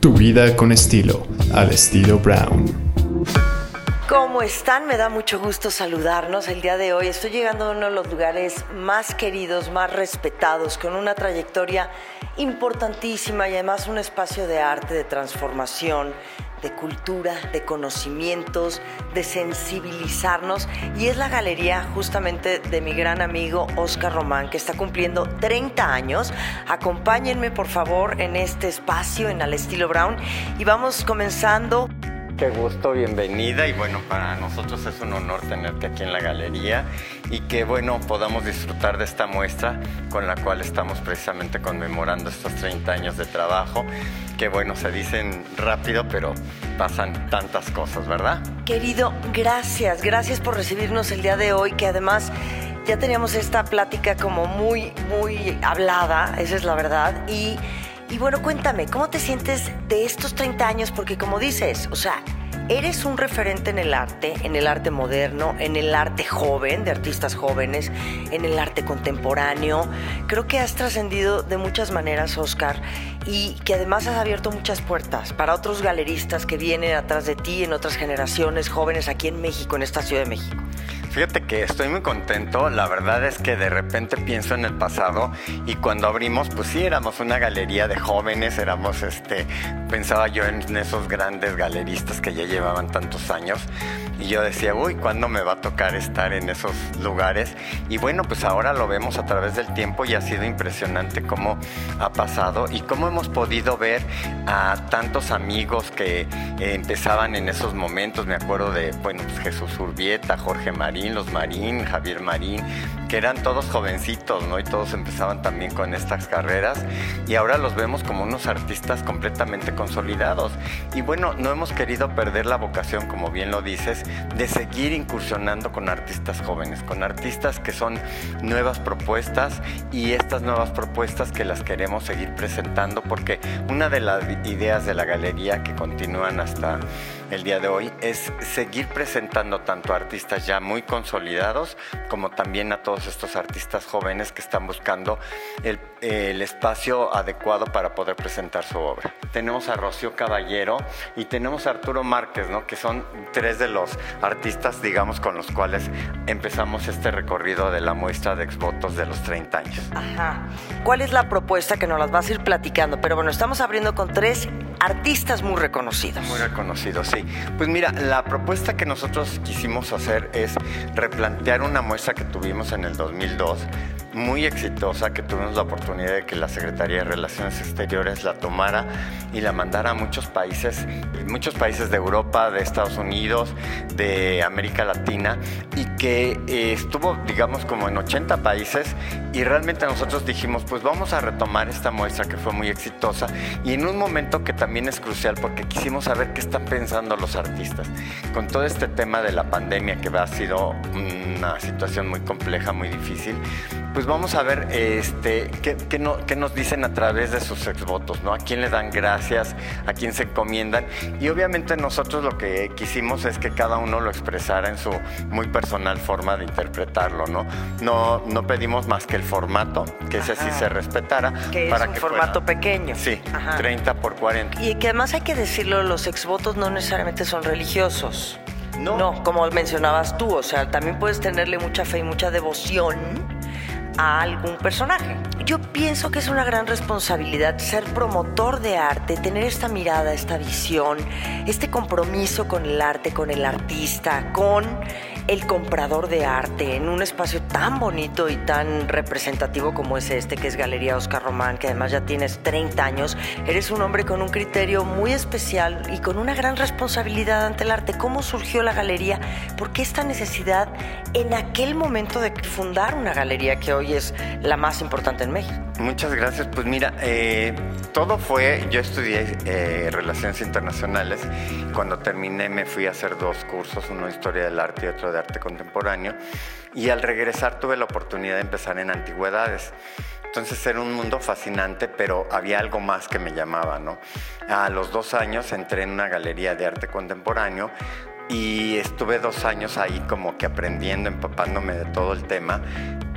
Tu vida con estilo, al estilo Brown. ¿Cómo están? Me da mucho gusto saludarnos el día de hoy. Estoy llegando a uno de los lugares más queridos, más respetados, con una trayectoria importantísima y además un espacio de arte, de transformación, de cultura, de conocimientos, de sensibilizarnos. Y es la galería justamente de mi gran amigo Oscar Román, que está cumpliendo 30 años. Acompáñenme por favor en este espacio, en Al Estilo Brown. Y vamos comenzando. Qué gusto, bienvenida y bueno, para nosotros es un honor tenerte aquí en la galería y que bueno, podamos disfrutar de esta muestra con la cual estamos precisamente conmemorando estos 30 años de trabajo, que bueno, se dicen rápido, pero pasan tantas cosas, ¿verdad? Querido, gracias, gracias por recibirnos el día de hoy, que además ya teníamos esta plática como muy, muy hablada, esa es la verdad, y y bueno, cuéntame, ¿cómo te sientes de estos 30 años? Porque como dices, o sea, eres un referente en el arte, en el arte moderno, en el arte joven, de artistas jóvenes, en el arte contemporáneo. Creo que has trascendido de muchas maneras, Oscar, y que además has abierto muchas puertas para otros galeristas que vienen atrás de ti en otras generaciones jóvenes aquí en México, en esta Ciudad de México. Fíjate que estoy muy contento, la verdad es que de repente pienso en el pasado y cuando abrimos, pues sí, éramos una galería de jóvenes, éramos, este, pensaba yo en esos grandes galeristas que ya llevaban tantos años y yo decía, uy, ¿cuándo me va a tocar estar en esos lugares? Y bueno, pues ahora lo vemos a través del tiempo y ha sido impresionante cómo ha pasado y cómo hemos podido ver a tantos amigos que eh, empezaban en esos momentos, me acuerdo de, bueno, pues Jesús Urbieta, Jorge Los Marín, Javier Marín, que eran todos jovencitos, ¿no? Y todos empezaban también con estas carreras y ahora los vemos como unos artistas completamente consolidados. Y bueno, no hemos querido perder la vocación, como bien lo dices, de seguir incursionando con artistas jóvenes, con artistas que son nuevas propuestas y estas nuevas propuestas que las queremos seguir presentando porque una de las ideas de la galería que continúan hasta el día de hoy es seguir presentando tanto a artistas ya muy consolidados como también a todos estos artistas jóvenes que están buscando el, espacio adecuado para poder presentar su obra. Tenemos a Rocío Caballero y tenemos a Arturo Márquez, ¿no? que son tres de los artistas, digamos, con los cuales empezamos este recorrido de la muestra de exvotos de los 30 años. Ajá. ¿Cuál es la propuesta que nos las vas a ir platicando? Pero bueno, estamos abriendo con tres artistas muy reconocidos. Muy reconocidos, sí. Pues mira, la propuesta que nosotros quisimos hacer es replantear una muestra que tuvimos en el 2002 muy exitosa que tuvimos la oportunidad de que la Secretaría de Relaciones Exteriores la tomara y la mandara a muchos países, muchos países de Europa, de Estados Unidos, de América Latina y que eh, estuvo, digamos, como en 80 países y realmente nosotros dijimos, pues vamos a retomar esta muestra que fue muy exitosa y en un momento que también es crucial porque quisimos saber qué están pensando los artistas con todo este tema de la pandemia que ha sido una situación muy compleja, muy difícil pues vamos a ver este, qué, qué, no, qué, nos dicen a través de sus exvotos, ¿no? A quién le dan gracias, a quién se encomiendan. Y obviamente nosotros lo que quisimos es que cada uno lo expresara en su muy personal forma de interpretarlo, ¿no? No, no pedimos más que el formato, que ese sí se respetara. Que para es un que formato pequeño. Sí, Ajá. 30 por 40. Y que además hay que decirlo, los exvotos no necesariamente son religiosos. No. no, como mencionabas tú, o sea, también puedes tenerle mucha fe y mucha devoción a algún personaje. Yo pienso que es una gran responsabilidad ser promotor de arte, tener esta mirada, esta visión, este compromiso con el arte, con el artista, con el comprador de arte en un espacio tan bonito y tan representativo como es este, que es Galería Oscar Román, que además ya tienes 30 años. Eres un hombre con un criterio muy especial y con una gran responsabilidad ante el arte. ¿Cómo surgió la galería? ¿Por qué esta necesidad en aquel momento de fundar una galería que hoy es la más importante en México? Muchas gracias. Pues mira, eh, todo fue, yo estudié eh, Relaciones Internacionales. Cuando terminé me fui a hacer dos cursos, uno de Historia del Arte y otro de Arte Contemporáneo. Y al regresar tuve la oportunidad de empezar en Antigüedades. Entonces era un mundo fascinante, pero había algo más que me llamaba, ¿no? A los dos años entré en una galería de arte contemporáneo y estuve dos años ahí como que aprendiendo, empapándome de todo el tema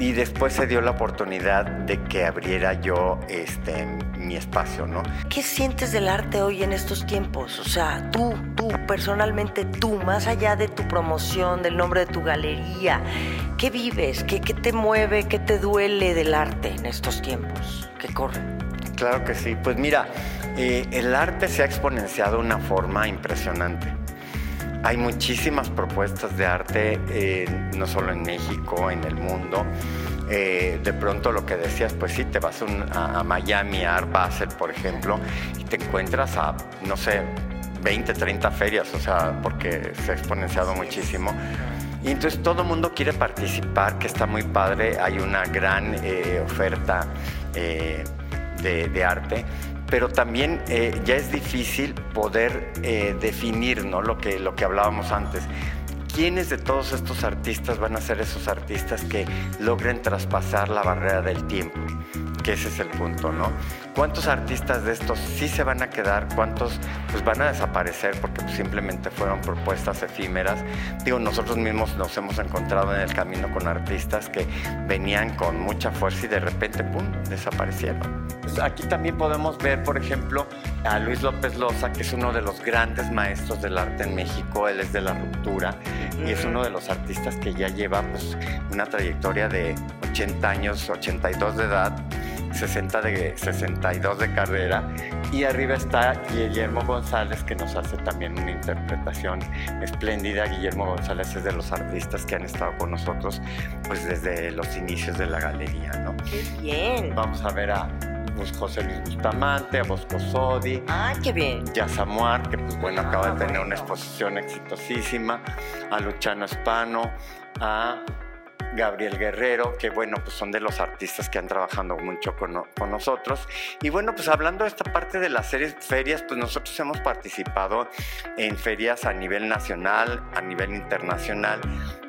y después se dio la oportunidad de que abriera yo este, mi espacio, ¿no? ¿Qué sientes del arte hoy en estos tiempos? O sea, tú, tú, personalmente tú, más allá de tu promoción, del nombre de tu galería, ¿qué vives? ¿Qué, qué te mueve? ¿Qué te duele del arte en estos tiempos que corren? Claro que sí. Pues mira, eh, el arte se ha exponenciado de una forma impresionante. Hay muchísimas propuestas de arte, eh, no solo en México, en el mundo. Eh, de pronto lo que decías, pues sí, te vas a, Miami, a Art Basel, por ejemplo, y te encuentras a, no sé, 20, 30 ferias, o sea, porque se ha exponenciado muchísimo. Y entonces todo el mundo quiere participar, que está muy padre, hay una gran eh, oferta de, arte pero también eh, ya es difícil poder eh, definir ¿no? lo, que, lo que hablábamos antes. ¿Quiénes de todos estos artistas van a ser esos artistas que logren traspasar la barrera del tiempo? Que ese es el punto, ¿no? ¿Cuántos artistas de estos sí se van a quedar? ¿Cuántos pues van a desaparecer porque pues, simplemente fueron propuestas efímeras? Digo, nosotros mismos nos hemos encontrado en el camino con artistas que venían con mucha fuerza y de repente, ¡pum!, desaparecieron. Aquí también podemos ver, por ejemplo, a Luis López Loza, que es uno de los grandes maestros del arte en México. Él es de la ruptura y es uno de los artistas que ya lleva pues, una trayectoria de 80 años, 82 de edad 60 de, 62 de carrera. Y arriba está Guillermo González, que nos hace también una interpretación espléndida. Guillermo González es de los artistas que han estado con nosotros pues desde los inicios de la galería, ¿no? ¡Qué bien! Vamos a ver a pues, José Luis Bustamante, a Bosco Sodi. ¡Ay, qué bien! Yasamuar, que pues bueno, acaba de tener una exposición exitosísima. A Luciano Espano, a Gabriel Guerrero, que bueno, pues son de los artistas que han trabajado mucho con, con, nosotros. Y bueno, pues hablando de esta parte de las series, ferias, pues nosotros hemos participado en ferias a nivel nacional, a nivel internacional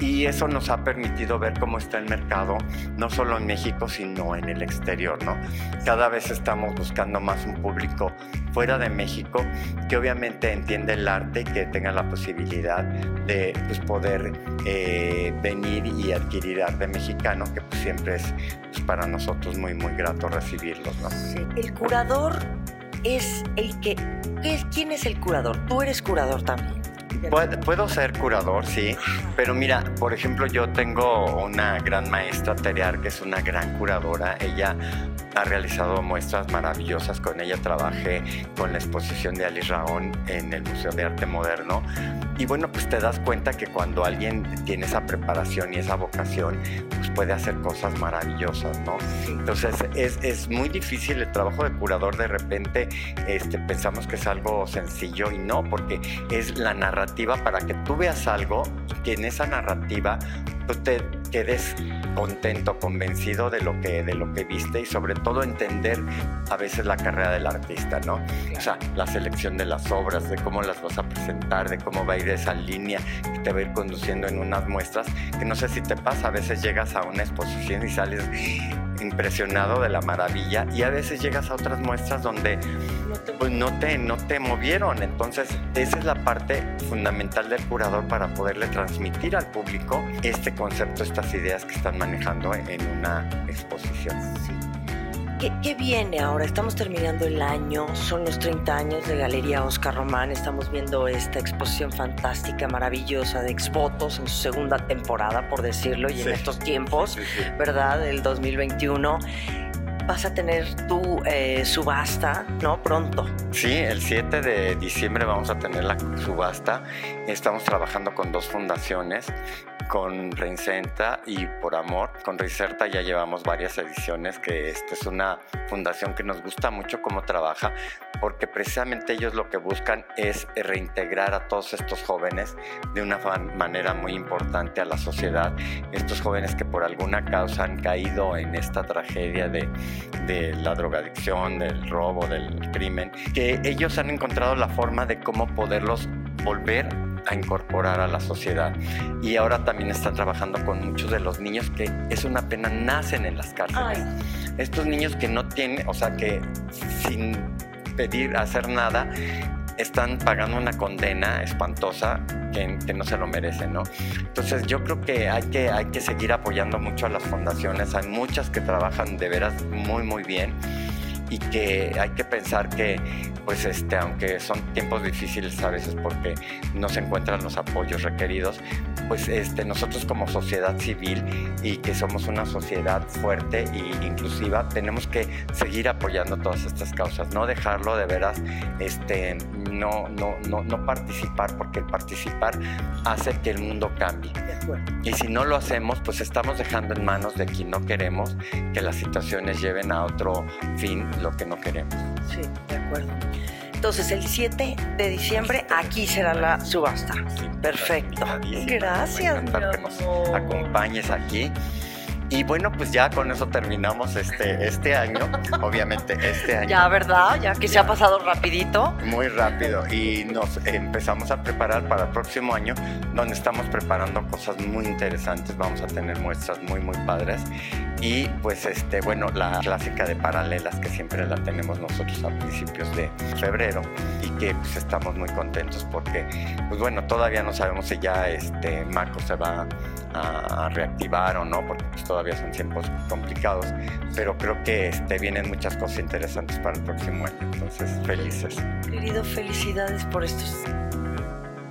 y eso nos ha permitido ver cómo está el mercado, no solo en México, sino en el exterior, ¿no? Cada vez estamos buscando más un público fuera de México que obviamente entiende el arte y que tenga la posibilidad de pues, poder eh, venir y adquirir arte mexicano, que pues, siempre es pues, para nosotros muy, muy grato recibirlos, ¿no? El curador es el que... ¿Quién es el curador? Tú eres curador también. Puedo ser curador, sí, pero mira, por ejemplo, yo tengo una gran maestra, Terear, que es una gran curadora. Ella ha realizado muestras maravillosas. Con ella trabajé con la exposición de Alice Raón en el Museo de Arte Moderno. Y bueno, pues te das cuenta que cuando alguien tiene esa preparación y esa vocación, pues puede hacer cosas maravillosas, ¿no? Entonces es, es muy difícil el trabajo de curador. De repente este, pensamos que es algo sencillo y no, porque es la narrativa para que tú veas algo y que en esa narrativa tú te quedes contento, convencido de lo que de lo que viste y sobre todo entender a veces la carrera del artista, ¿no? O sea, la selección de las obras, de cómo las vas a presentar, de cómo va a ir esa línea que te va a ir conduciendo en unas muestras, que no sé si te pasa, a veces llegas a una exposición y sales impresionado de la maravilla y a veces llegas a otras muestras donde pues no te, no te movieron. Entonces esa es la parte fundamental del curador para poderle transmitir al público este concepto, estas ideas que están manejando en una exposición. ¿Qué, viene ahora? Estamos terminando el año, son los 30 años de Galería Oscar Román, estamos viendo esta exposición fantástica, maravillosa de Exvotos en su segunda temporada, por decirlo, y en estos tiempos, ¿verdad? Del 2021 vas a tener tu eh, subasta, ¿no? Pronto. Sí, el 7 de diciembre vamos a tener la subasta. Estamos trabajando con dos fundaciones con Reincenta y Por Amor. Con Reinserta ya llevamos varias ediciones, que esta es una fundación que nos gusta mucho cómo trabaja, porque precisamente ellos lo que buscan es reintegrar a todos estos jóvenes de una manera muy importante a la sociedad. Estos jóvenes que por alguna causa han caído en esta tragedia de, de la drogadicción, del robo, del crimen, que ellos han encontrado la forma de cómo poderlos volver a incorporar a la sociedad. Y ahora también están trabajando con muchos de los niños que es una pena nacen en las cárceles. Estos niños que no tienen, o sea, que sin pedir hacer nada, están pagando una condena espantosa que, que, no se lo merecen, ¿no? Entonces yo creo que hay, que hay que seguir apoyando mucho a las fundaciones, hay muchas que trabajan de veras muy, muy bien y que hay que pensar que pues este, aunque son tiempos difíciles a veces porque no se encuentran los apoyos requeridos, pues este, nosotros como sociedad civil y que somos una sociedad fuerte e inclusiva, tenemos que seguir apoyando todas estas causas, no dejarlo de veras, este, no, no, no, no participar, porque el participar hace que el mundo cambie. Y si no lo hacemos, pues estamos dejando en manos de quien no queremos que las situaciones lleven a otro fin lo que no queremos. Sí, de acuerdo. Entonces, el 7 de diciembre aquí será la subasta. Perfecto. Gracias. que nos acompañes aquí. Y bueno, pues ya con eso terminamos este, este año, obviamente este año. Ya, ¿verdad? Ya que se ha pasado rapidito. Muy rápido y nos empezamos a preparar para el próximo año, donde estamos preparando cosas muy interesantes, vamos a tener muestras muy, muy padres. Y pues, este, bueno, la clásica de paralelas que siempre la tenemos nosotros a principios de febrero y que pues estamos muy contentos porque, pues bueno, todavía no sabemos si ya este Marco se va a, reactivar o no, porque pues, todavía son tiempos complicados, pero creo que este, vienen muchas cosas interesantes para el próximo año, entonces felices. Querido, felicidades por estos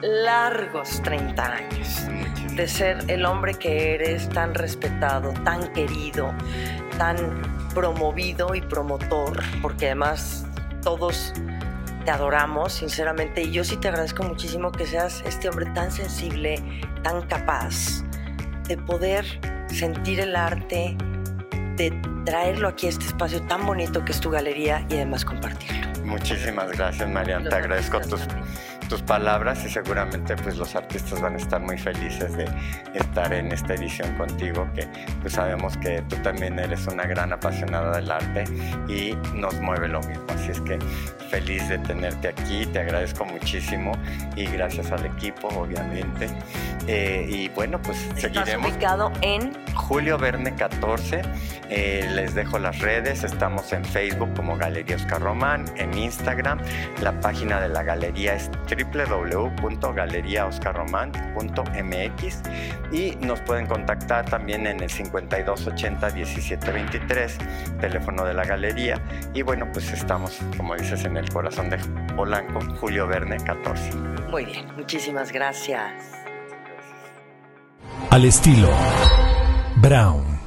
largos 30 años de ser el hombre que eres, tan respetado, tan querido, tan promovido y promotor, porque además todos te adoramos, sinceramente, y yo sí te agradezco muchísimo que seas este hombre tan sensible, tan capaz, de poder sentir el arte, de traerlo aquí a este espacio tan bonito que es tu galería y además compartirlo. Muchísimas gracias, Mariana. Te agradezco tus, tus palabras y seguramente pues los artistas van a estar muy felices de estar en esta edición contigo, que pues sabemos que tú también eres una gran apasionada del arte y nos mueve lo mismo. Así es que feliz de tenerte aquí, te agradezco muchísimo y gracias al equipo, obviamente. Eh, y bueno, pues seguiremos. ubicado en Julio Verne 14. Eh, les dejo las redes. Estamos en Facebook como Galería Oscar Román, en Instagram. La página de la galería es www.galeriaoscarromán.mx y nos pueden contactar también en el 5280 1723, teléfono de la galería. Y bueno, pues estamos, como dices, en el corazón de Polanco, Julio Verne 14. Muy bien, muchísimas gracias. Al estilo Brown.